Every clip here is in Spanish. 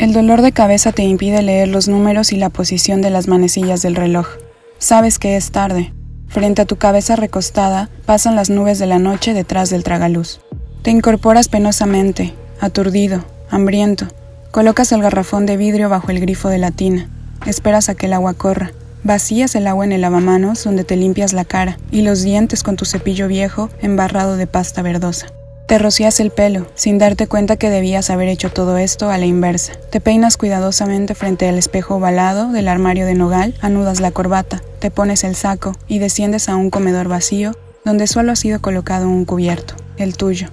El dolor de cabeza te impide leer los números y la posición de las manecillas del reloj. Sabes que es tarde. Frente a tu cabeza recostada pasan las nubes de la noche detrás del tragaluz. Te incorporas penosamente, aturdido, hambriento. Colocas el garrafón de vidrio bajo el grifo de la tina. Esperas a que el agua corra. Vacías el agua en el lavamanos donde te limpias la cara y los dientes con tu cepillo viejo embarrado de pasta verdosa. Te rocías el pelo, sin darte cuenta que debías haber hecho todo esto a la inversa. Te peinas cuidadosamente frente al espejo ovalado del armario de nogal, anudas la corbata, te pones el saco y desciendes a un comedor vacío donde solo ha sido colocado un cubierto, el tuyo.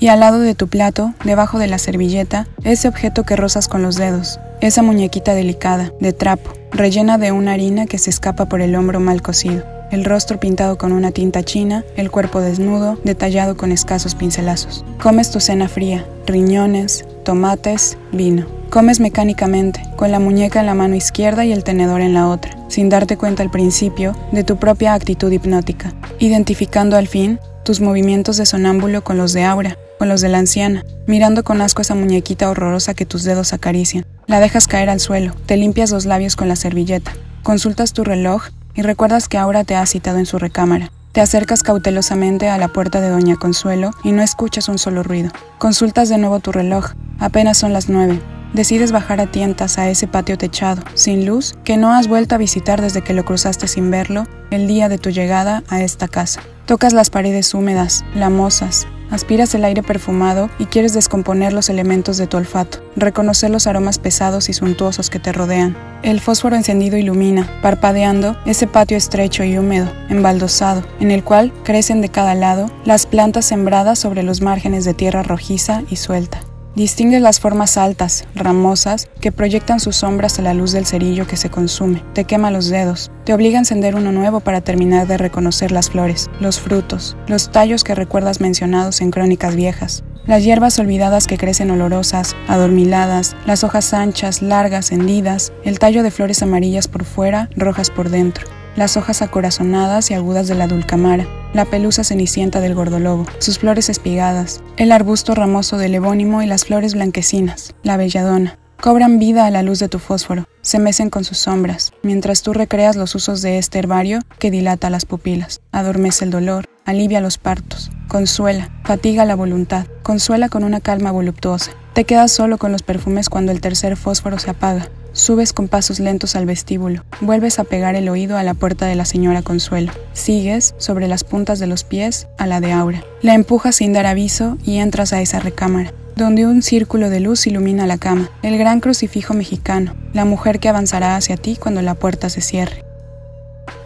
Y al lado de tu plato, debajo de la servilleta, ese objeto que rozas con los dedos, esa muñequita delicada, de trapo, rellena de una harina que se escapa por el hombro mal cocido el rostro pintado con una tinta china, el cuerpo desnudo, detallado con escasos pincelazos. Comes tu cena fría, riñones, tomates, vino. Comes mecánicamente, con la muñeca en la mano izquierda y el tenedor en la otra, sin darte cuenta al principio de tu propia actitud hipnótica, identificando al fin tus movimientos de sonámbulo con los de Aura, con los de la anciana, mirando con asco esa muñequita horrorosa que tus dedos acarician. La dejas caer al suelo, te limpias los labios con la servilleta, consultas tu reloj y recuerdas que Aura te ha citado en su recámara. Te acercas cautelosamente a la puerta de Doña Consuelo y no escuchas un solo ruido. Consultas de nuevo tu reloj. Apenas son las nueve. Decides bajar a tientas a ese patio techado, sin luz, que no has vuelto a visitar desde que lo cruzaste sin verlo el día de tu llegada a esta casa. Tocas las paredes húmedas, lamosas, Aspiras el aire perfumado y quieres descomponer los elementos de tu olfato, reconocer los aromas pesados y suntuosos que te rodean. El fósforo encendido ilumina, parpadeando, ese patio estrecho y húmedo, embaldosado, en el cual crecen de cada lado las plantas sembradas sobre los márgenes de tierra rojiza y suelta. Distingues las formas altas, ramosas, que proyectan sus sombras a la luz del cerillo que se consume. Te quema los dedos. Te obliga a encender uno nuevo para terminar de reconocer las flores, los frutos, los tallos que recuerdas mencionados en crónicas viejas. Las hierbas olvidadas que crecen olorosas, adormiladas, las hojas anchas, largas, hendidas, el tallo de flores amarillas por fuera, rojas por dentro las hojas acorazonadas y agudas de la dulcamara, la pelusa cenicienta del gordolobo, sus flores espigadas, el arbusto ramoso del ebónimo y las flores blanquecinas, la belladona. Cobran vida a la luz de tu fósforo, se mecen con sus sombras, mientras tú recreas los usos de este herbario que dilata las pupilas, adormece el dolor, alivia los partos, consuela, fatiga la voluntad, consuela con una calma voluptuosa. Te quedas solo con los perfumes cuando el tercer fósforo se apaga, Subes con pasos lentos al vestíbulo, vuelves a pegar el oído a la puerta de la señora Consuelo, sigues, sobre las puntas de los pies, a la de Aura. La empujas sin dar aviso y entras a esa recámara, donde un círculo de luz ilumina la cama, el gran crucifijo mexicano, la mujer que avanzará hacia ti cuando la puerta se cierre.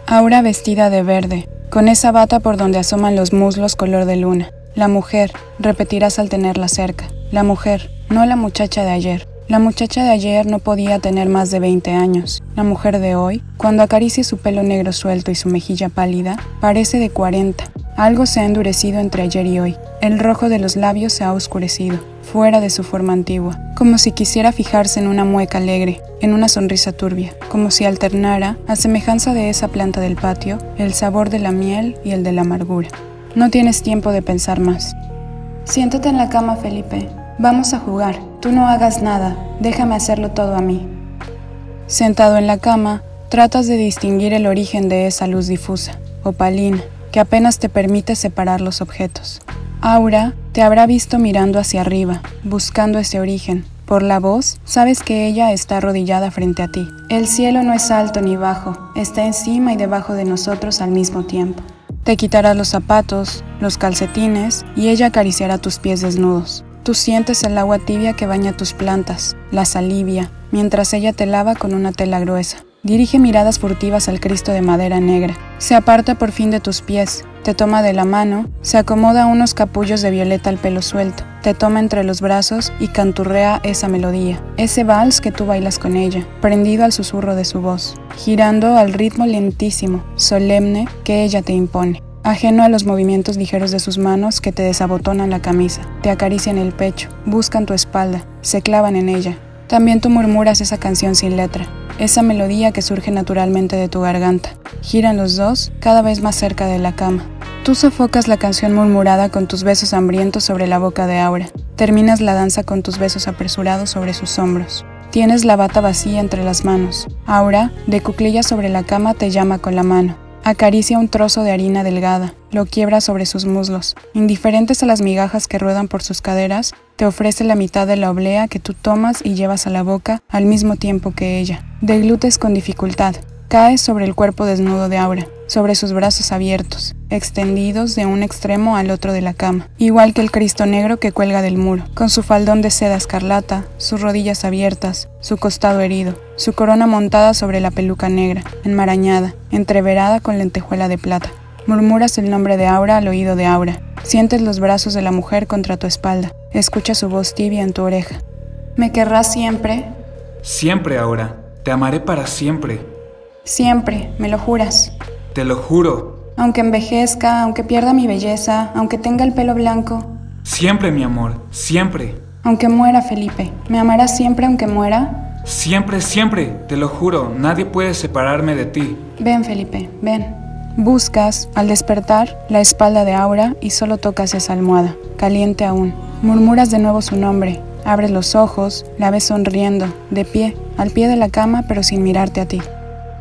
Aura vestida de verde, con esa bata por donde asoman los muslos color de luna. La mujer, repetirás al tenerla cerca. La mujer, no la muchacha de ayer. La muchacha de ayer no podía tener más de 20 años. La mujer de hoy, cuando acaricia su pelo negro suelto y su mejilla pálida, parece de 40. Algo se ha endurecido entre ayer y hoy. El rojo de los labios se ha oscurecido, fuera de su forma antigua, como si quisiera fijarse en una mueca alegre, en una sonrisa turbia, como si alternara, a semejanza de esa planta del patio, el sabor de la miel y el de la amargura. No tienes tiempo de pensar más. Siéntate en la cama, Felipe. Vamos a jugar. Tú no hagas nada, déjame hacerlo todo a mí. Sentado en la cama, tratas de distinguir el origen de esa luz difusa, opalina, que apenas te permite separar los objetos. Aura te habrá visto mirando hacia arriba, buscando ese origen. Por la voz, sabes que ella está arrodillada frente a ti. El cielo no es alto ni bajo, está encima y debajo de nosotros al mismo tiempo. Te quitarás los zapatos, los calcetines, y ella acariciará tus pies desnudos. Tú sientes el agua tibia que baña tus plantas, las alivia, mientras ella te lava con una tela gruesa. Dirige miradas furtivas al Cristo de madera negra. Se aparta por fin de tus pies, te toma de la mano, se acomoda unos capullos de violeta al pelo suelto, te toma entre los brazos y canturrea esa melodía, ese vals que tú bailas con ella, prendido al susurro de su voz, girando al ritmo lentísimo, solemne que ella te impone ajeno a los movimientos ligeros de sus manos que te desabotonan la camisa, te acarician el pecho, buscan tu espalda, se clavan en ella. También tú murmuras esa canción sin letra, esa melodía que surge naturalmente de tu garganta. Giran los dos cada vez más cerca de la cama. Tú sofocas la canción murmurada con tus besos hambrientos sobre la boca de Aura. Terminas la danza con tus besos apresurados sobre sus hombros. Tienes la bata vacía entre las manos. Aura, de cuclillas sobre la cama, te llama con la mano. Acaricia un trozo de harina delgada, lo quiebra sobre sus muslos. Indiferentes a las migajas que ruedan por sus caderas, te ofrece la mitad de la oblea que tú tomas y llevas a la boca al mismo tiempo que ella. Deglutes con dificultad. Caes sobre el cuerpo desnudo de Aura, sobre sus brazos abiertos, extendidos de un extremo al otro de la cama, igual que el Cristo negro que cuelga del muro, con su faldón de seda escarlata, sus rodillas abiertas, su costado herido, su corona montada sobre la peluca negra, enmarañada, entreverada con lentejuela de plata. Murmuras el nombre de Aura al oído de Aura. Sientes los brazos de la mujer contra tu espalda. Escuchas su voz tibia en tu oreja. ¿Me querrás siempre? Siempre, Aura. Te amaré para siempre. Siempre, ¿me lo juras? Te lo juro. Aunque envejezca, aunque pierda mi belleza, aunque tenga el pelo blanco. Siempre, mi amor, siempre. Aunque muera, Felipe. ¿Me amarás siempre aunque muera? Siempre, siempre, te lo juro, nadie puede separarme de ti. Ven, Felipe, ven. Buscas, al despertar, la espalda de Aura y solo tocas esa almohada, caliente aún. Murmuras de nuevo su nombre, abres los ojos, la ves sonriendo, de pie, al pie de la cama pero sin mirarte a ti.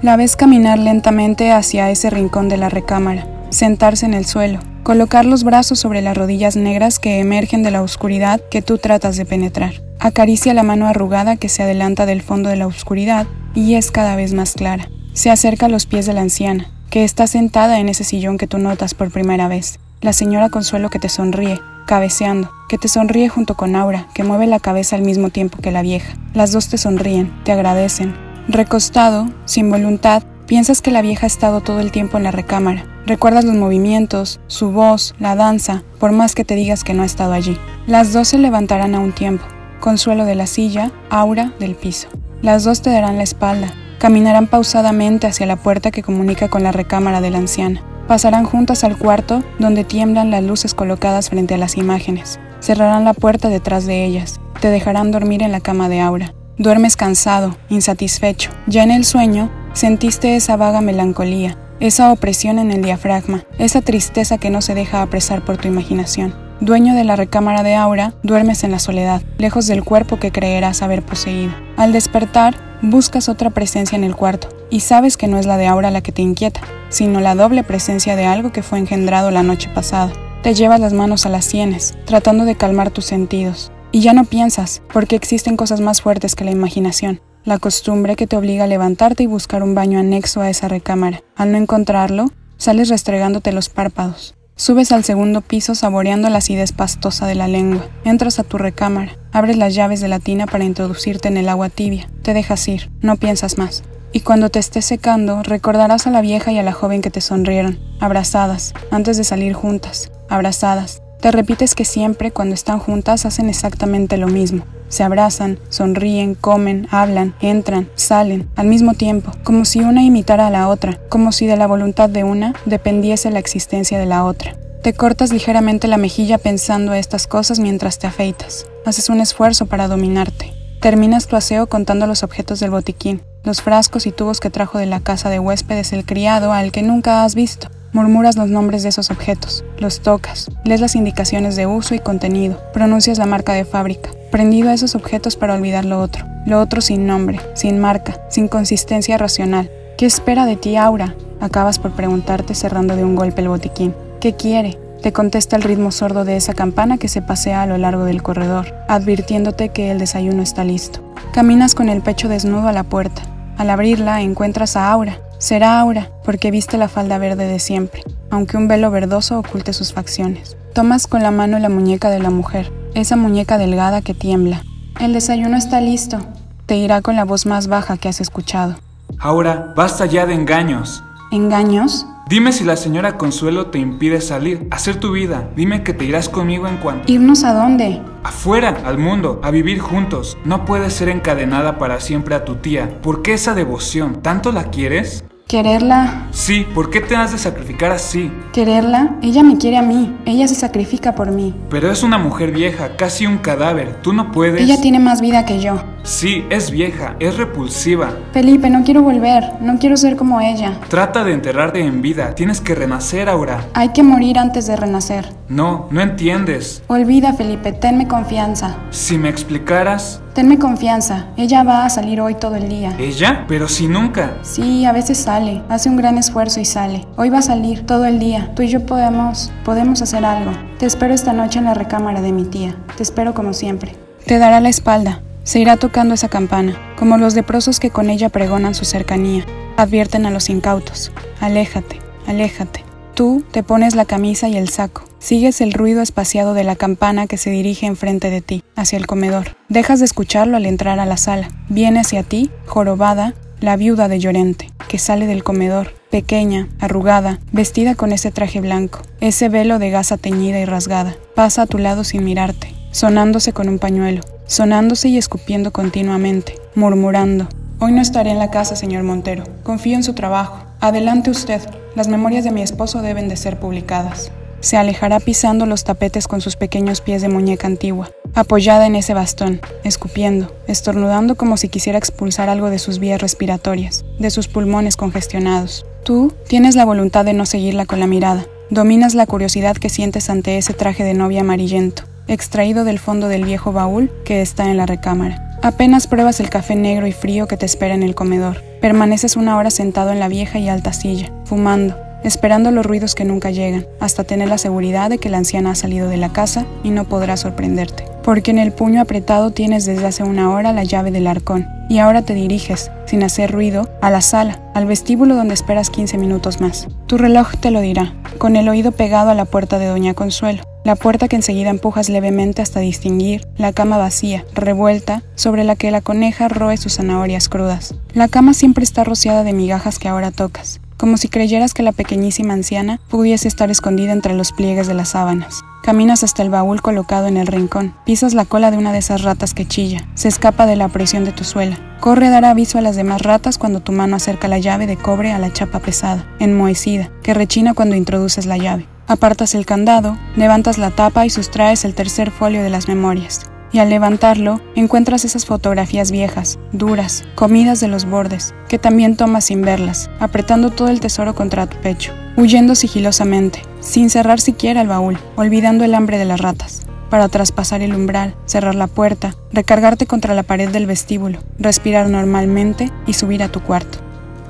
La ves caminar lentamente hacia ese rincón de la recámara, sentarse en el suelo, colocar los brazos sobre las rodillas negras que emergen de la oscuridad que tú tratas de penetrar. Acaricia la mano arrugada que se adelanta del fondo de la oscuridad y es cada vez más clara. Se acerca a los pies de la anciana, que está sentada en ese sillón que tú notas por primera vez. La señora Consuelo que te sonríe, cabeceando, que te sonríe junto con Aura, que mueve la cabeza al mismo tiempo que la vieja. Las dos te sonríen, te agradecen, Recostado, sin voluntad, piensas que la vieja ha estado todo el tiempo en la recámara. Recuerdas los movimientos, su voz, la danza, por más que te digas que no ha estado allí. Las dos se levantarán a un tiempo. Consuelo de la silla, Aura del piso. Las dos te darán la espalda. Caminarán pausadamente hacia la puerta que comunica con la recámara de la anciana. Pasarán juntas al cuarto donde tiemblan las luces colocadas frente a las imágenes. Cerrarán la puerta detrás de ellas. Te dejarán dormir en la cama de Aura. Duermes cansado, insatisfecho. Ya en el sueño, sentiste esa vaga melancolía, esa opresión en el diafragma, esa tristeza que no se deja apresar por tu imaginación. Dueño de la recámara de Aura, duermes en la soledad, lejos del cuerpo que creerás haber poseído. Al despertar, buscas otra presencia en el cuarto, y sabes que no es la de Aura la que te inquieta, sino la doble presencia de algo que fue engendrado la noche pasada. Te llevas las manos a las sienes, tratando de calmar tus sentidos. Y ya no piensas, porque existen cosas más fuertes que la imaginación. La costumbre que te obliga a levantarte y buscar un baño anexo a esa recámara. Al no encontrarlo, sales restregándote los párpados. Subes al segundo piso saboreando la acidez pastosa de la lengua. Entras a tu recámara, abres las llaves de la tina para introducirte en el agua tibia. Te dejas ir, no piensas más. Y cuando te estés secando, recordarás a la vieja y a la joven que te sonrieron, abrazadas, antes de salir juntas, abrazadas, te repites que siempre cuando están juntas hacen exactamente lo mismo. Se abrazan, sonríen, comen, hablan, entran, salen, al mismo tiempo, como si una imitara a la otra, como si de la voluntad de una dependiese la existencia de la otra. Te cortas ligeramente la mejilla pensando estas cosas mientras te afeitas. Haces un esfuerzo para dominarte. Terminas tu aseo contando los objetos del botiquín, los frascos y tubos que trajo de la casa de huéspedes el criado al que nunca has visto. Murmuras los nombres de esos objetos, los tocas, lees las indicaciones de uso y contenido, pronuncias la marca de fábrica, prendido a esos objetos para olvidar lo otro, lo otro sin nombre, sin marca, sin consistencia racional. ¿Qué espera de ti, Aura? Acabas por preguntarte cerrando de un golpe el botiquín. ¿Qué quiere? Te contesta el ritmo sordo de esa campana que se pasea a lo largo del corredor, advirtiéndote que el desayuno está listo. Caminas con el pecho desnudo a la puerta. Al abrirla encuentras a Aura, Será Aura, porque viste la falda verde de siempre, aunque un velo verdoso oculte sus facciones. Tomas con la mano la muñeca de la mujer, esa muñeca delgada que tiembla. El desayuno está listo, te irá con la voz más baja que has escuchado. Aura, basta ya de engaños. ¿Engaños? Dime si la señora Consuelo te impide salir, hacer tu vida. Dime que te irás conmigo en cuanto... ¿Irnos a dónde? Afuera, al mundo, a vivir juntos. No puedes ser encadenada para siempre a tu tía. ¿Por qué esa devoción? ¿Tanto la quieres? ¿Quererla? Sí, ¿por qué te has de sacrificar así? ¿Quererla? Ella me quiere a mí, ella se sacrifica por mí. Pero es una mujer vieja, casi un cadáver, tú no puedes... Ella tiene más vida que yo. Sí, es vieja, es repulsiva. Felipe, no quiero volver, no quiero ser como ella. Trata de enterrarte en vida, tienes que renacer, Aura. Hay que morir antes de renacer. No, no entiendes. Olvida, Felipe, tenme confianza. Si me explicaras... Tenme confianza, ella va a salir hoy todo el día. ¿Ella? Pero si nunca. Sí, a veces sale, hace un gran esfuerzo y sale. Hoy va a salir todo el día. Tú y yo podemos, podemos hacer algo. Te espero esta noche en la recámara de mi tía. Te espero como siempre. Te dará la espalda. Se irá tocando esa campana, como los leprosos que con ella pregonan su cercanía. Advierten a los incautos. Aléjate, aléjate. Tú te pones la camisa y el saco. Sigues el ruido espaciado de la campana que se dirige enfrente de ti, hacia el comedor. Dejas de escucharlo al entrar a la sala. Viene hacia ti, jorobada, la viuda de Llorente, que sale del comedor, pequeña, arrugada, vestida con ese traje blanco, ese velo de gasa teñida y rasgada. Pasa a tu lado sin mirarte, sonándose con un pañuelo, sonándose y escupiendo continuamente, murmurando. Hoy no estaré en la casa, señor Montero. Confío en su trabajo. Adelante usted. Las memorias de mi esposo deben de ser publicadas. Se alejará pisando los tapetes con sus pequeños pies de muñeca antigua, apoyada en ese bastón, escupiendo, estornudando como si quisiera expulsar algo de sus vías respiratorias, de sus pulmones congestionados. Tú tienes la voluntad de no seguirla con la mirada, dominas la curiosidad que sientes ante ese traje de novia amarillento, extraído del fondo del viejo baúl que está en la recámara. Apenas pruebas el café negro y frío que te espera en el comedor. Permaneces una hora sentado en la vieja y alta silla, fumando, esperando los ruidos que nunca llegan, hasta tener la seguridad de que la anciana ha salido de la casa y no podrá sorprenderte. Porque en el puño apretado tienes desde hace una hora la llave del arcón, y ahora te diriges, sin hacer ruido, a la sala, al vestíbulo donde esperas 15 minutos más. Tu reloj te lo dirá, con el oído pegado a la puerta de Doña Consuelo, la puerta que enseguida empujas levemente hasta distinguir la cama vacía, revuelta, sobre la que la coneja roe sus zanahorias crudas. La cama siempre está rociada de migajas que ahora tocas como si creyeras que la pequeñísima anciana pudiese estar escondida entre los pliegues de las sábanas. Caminas hasta el baúl colocado en el rincón, pisas la cola de una de esas ratas que chilla, se escapa de la presión de tu suela. Corre a dar aviso a las demás ratas cuando tu mano acerca la llave de cobre a la chapa pesada, enmohecida, que rechina cuando introduces la llave. Apartas el candado, levantas la tapa y sustraes el tercer folio de las memorias y al levantarlo encuentras esas fotografías viejas, duras, comidas de los bordes, que también tomas sin verlas, apretando todo el tesoro contra tu pecho, huyendo sigilosamente, sin cerrar siquiera el baúl, olvidando el hambre de las ratas, para traspasar el umbral, cerrar la puerta, recargarte contra la pared del vestíbulo, respirar normalmente y subir a tu cuarto.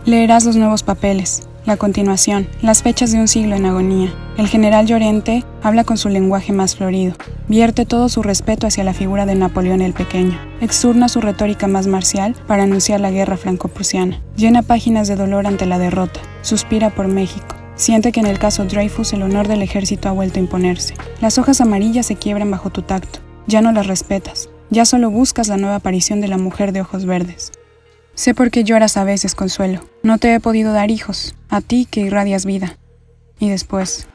Leerás los nuevos papeles, la continuación, las fechas de un siglo en agonía. El general Llorente habla con su lenguaje más florido, vierte todo su respeto hacia la figura de Napoleón el Pequeño, exurna su retórica más marcial para anunciar la guerra franco-prusiana, llena páginas de dolor ante la derrota, suspira por México, Siente que en el caso Dreyfus el honor del ejército ha vuelto a imponerse. Las hojas amarillas se quiebran bajo tu tacto. Ya no las respetas. Ya solo buscas la nueva aparición de la mujer de ojos verdes. Sé por qué lloras a veces, Consuelo. No te he podido dar hijos, a ti que irradias vida. Y después,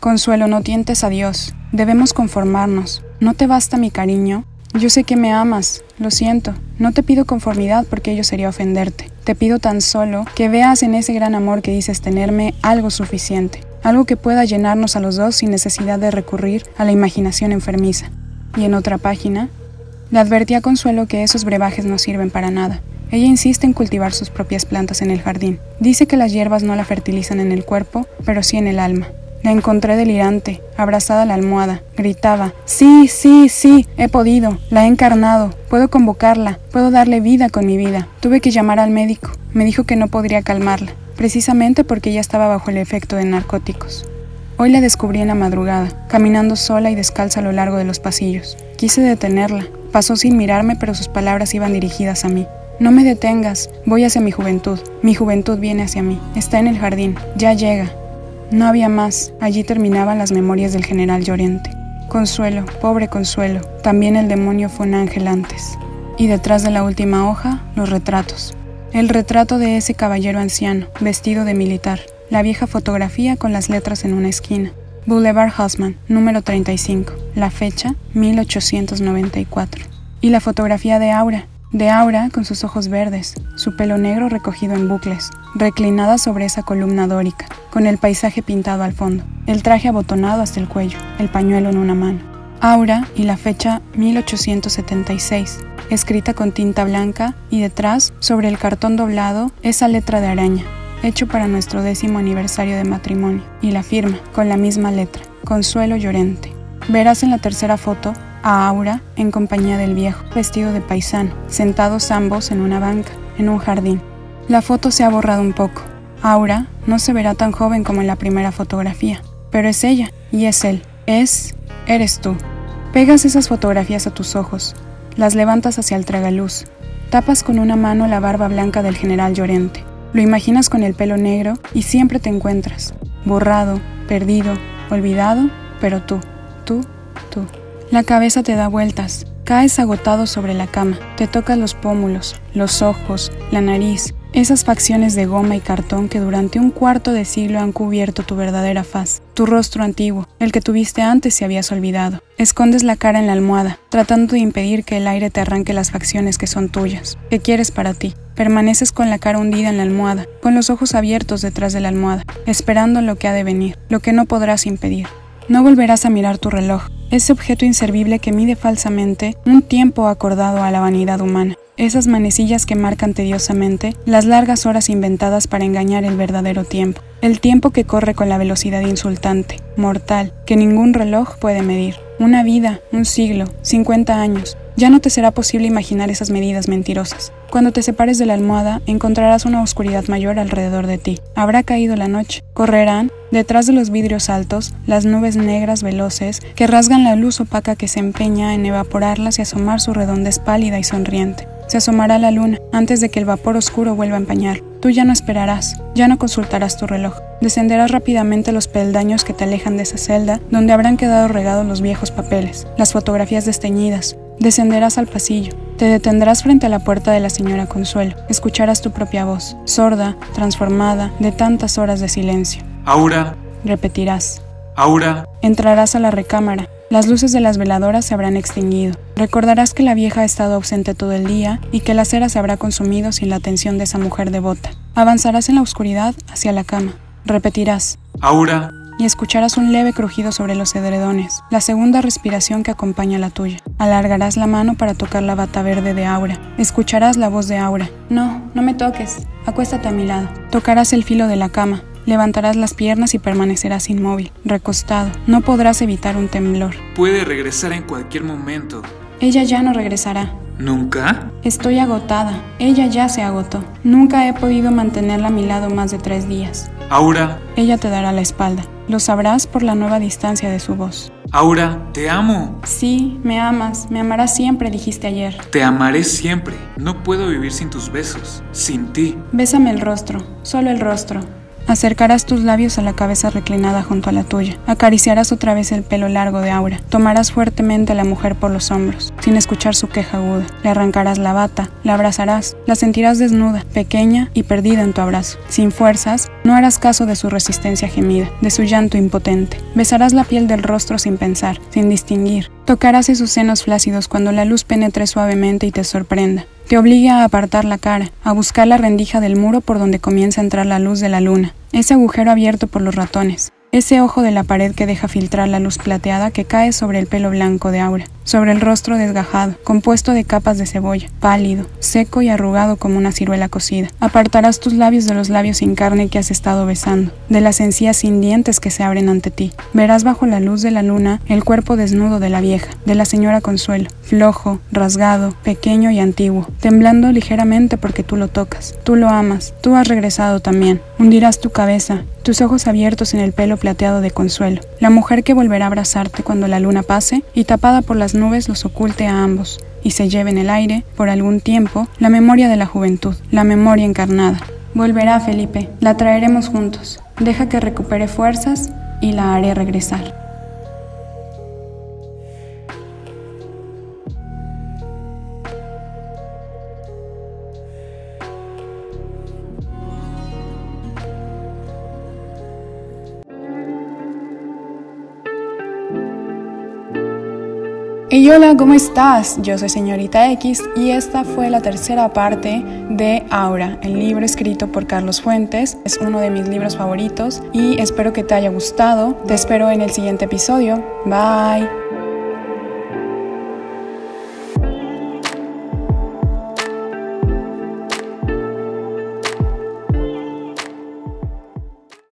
Consuelo, no tientes a Dios. Debemos conformarnos. ¿No te basta mi cariño? Yo sé que me amas, lo siento. No te pido conformidad porque ello sería ofenderte. Te pido tan solo que veas en ese gran amor que dices tenerme algo suficiente, algo que pueda llenarnos a los dos sin necesidad de recurrir a la imaginación enfermiza. Y en otra página, le advertí a Consuelo que esos brebajes no sirven para nada, ella insiste en cultivar sus propias plantas en el jardín. Dice que las hierbas no la fertilizan en el cuerpo, pero sí en el alma. La encontré delirante, abrazada a la almohada. Gritaba, sí, sí, sí, he podido, la he encarnado, puedo convocarla, puedo darle vida con mi vida. Tuve que llamar al médico. Me dijo que no podría calmarla, precisamente porque ella estaba bajo el efecto de narcóticos. Hoy la descubrí en la madrugada, caminando sola y descalza a lo largo de los pasillos. Quise detenerla. Pasó sin mirarme, pero sus palabras iban dirigidas a mí. No me detengas, voy hacia mi juventud. Mi juventud viene hacia mí. Está en el jardín. Ya llega. No había más. Allí terminaban las memorias del general Llorente. Consuelo, pobre Consuelo. También el demonio fue un ángel antes. Y detrás de la última hoja, los retratos. El retrato de ese caballero anciano, vestido de militar. La vieja fotografía con las letras en una esquina. Boulevard Haussmann, número 35. La fecha, 1894. Y la fotografía de Aura, de Aura con sus ojos verdes, su pelo negro recogido en bucles, reclinada sobre esa columna dórica, con el paisaje pintado al fondo, el traje abotonado hasta el cuello, el pañuelo en una mano. Aura y la fecha 1876. escrita con tinta blanca, y detrás, sobre el cartón doblado, esa letra de araña, hecho para nuestro décimo aniversario de matrimonio, y la firma, con la misma letra, Consuelo Llorente. Verás en la tercera foto a Aura en compañía del viejo, vestido de paisano, sentados ambos en una banca, en un jardín. La foto se ha borrado un poco. Aura no se verá tan joven como en la primera fotografía, pero es ella y es él. Es, eres tú. Pegas esas fotografías a tus ojos, las levantas hacia el tragaluz, tapas con una mano la barba blanca del general Llorente, lo imaginas con el pelo negro y siempre te encuentras, borrado, perdido, olvidado, pero tú, tú, tú. La cabeza te da vueltas, caes agotado sobre la cama, te tocas los pómulos, los ojos, la nariz, esas facciones de goma y cartón que durante un cuarto de siglo han cubierto tu verdadera faz, tu rostro antiguo, el que tuviste antes si habías olvidado. Escondes la cara en la almohada, tratando de impedir que el aire te arranque las facciones que son tuyas, que quieres para ti. Permaneces con la cara hundida en la almohada, con los ojos abiertos detrás de la almohada, esperando lo que ha de venir, lo que no podrás impedir. No volverás a mirar tu reloj, ese objeto inservible que mide falsamente un tiempo acordado a la vanidad humana esas manecillas que marcan tediosamente las largas horas inventadas para engañar el verdadero tiempo, el tiempo que corre con la velocidad insultante, mortal, que ningún reloj puede medir. Una vida, un siglo, 50 años. Ya no te será posible imaginar esas medidas mentirosas. Cuando te separes de la almohada, encontrarás una oscuridad mayor alrededor de ti. Habrá caído la noche. Correrán, detrás de los vidrios altos, las nubes negras veloces que rasgan la luz opaca que se empeña en evaporarlas y asomar su redondez pálida y sonriente. Se asomará la luna antes de que el vapor oscuro vuelva a empañar. Tú ya no esperarás, ya no consultarás tu reloj. Descenderás rápidamente los peldaños que te alejan de esa celda donde habrán quedado regados los viejos papeles, las fotografías desteñidas. Descenderás al pasillo. Te detendrás frente a la puerta de la señora Consuelo. Escucharás tu propia voz, sorda, transformada, de tantas horas de silencio. Aura. Repetirás. Aura. Entrarás a la recámara. Las luces de las veladoras se habrán extinguido. Recordarás que la vieja ha estado ausente todo el día y que la cera se habrá consumido sin la atención de esa mujer devota. Avanzarás en la oscuridad hacia la cama. Repetirás. Aura. Y escucharás un leve crujido sobre los edredones, la segunda respiración que acompaña la tuya. Alargarás la mano para tocar la bata verde de Aura. Escucharás la voz de Aura. No, no me toques. Acuéstate a mi lado. Tocarás el filo de la cama. Levantarás las piernas y permanecerás inmóvil, recostado. No podrás evitar un temblor. Puede regresar en cualquier momento. Ella ya no regresará. ¿Nunca? Estoy agotada. Ella ya se agotó. Nunca he podido mantenerla a mi lado más de tres días. Aura. Ella te dará la espalda. Lo sabrás por la nueva distancia de su voz. Aura, te amo. Sí, me amas. Me amarás siempre, dijiste ayer. Te amaré siempre. No puedo vivir sin tus besos. Sin ti. Bésame el rostro. Solo el rostro. Acercarás tus labios a la cabeza reclinada junto a la tuya. Acariciarás otra vez el pelo largo de Aura. Tomarás fuertemente a la mujer por los hombros, sin escuchar su queja aguda. Le arrancarás la bata, la abrazarás, la sentirás desnuda, pequeña y perdida en tu abrazo. Sin fuerzas, no harás caso de su resistencia gemida, de su llanto impotente. Besarás la piel del rostro sin pensar, sin distinguir. Tocarás esos senos flácidos cuando la luz penetre suavemente y te sorprenda. Te obliga a apartar la cara, a buscar la rendija del muro por donde comienza a entrar la luz de la luna, ese agujero abierto por los ratones, ese ojo de la pared que deja filtrar la luz plateada que cae sobre el pelo blanco de Aura sobre el rostro desgajado, compuesto de capas de cebolla, pálido, seco y arrugado como una ciruela cocida. Apartarás tus labios de los labios sin carne que has estado besando, de las encías sin dientes que se abren ante ti. Verás bajo la luz de la luna el cuerpo desnudo de la vieja, de la señora Consuelo, flojo, rasgado, pequeño y antiguo, temblando ligeramente porque tú lo tocas. Tú lo amas, tú has regresado también. Hundirás tu cabeza, tus ojos abiertos en el pelo plateado de Consuelo, la mujer que volverá a abrazarte cuando la luna pase y tapada por nubes los oculte a ambos y se lleve en el aire, por algún tiempo, la memoria de la juventud, la memoria encarnada. Volverá, Felipe, la traeremos juntos. Deja que recupere fuerzas y la haré regresar. Y hola, ¿cómo estás? Yo soy señorita X y esta fue la tercera parte de Aura, el libro escrito por Carlos Fuentes. Es uno de mis libros favoritos y espero que te haya gustado. Te espero en el siguiente episodio. Bye.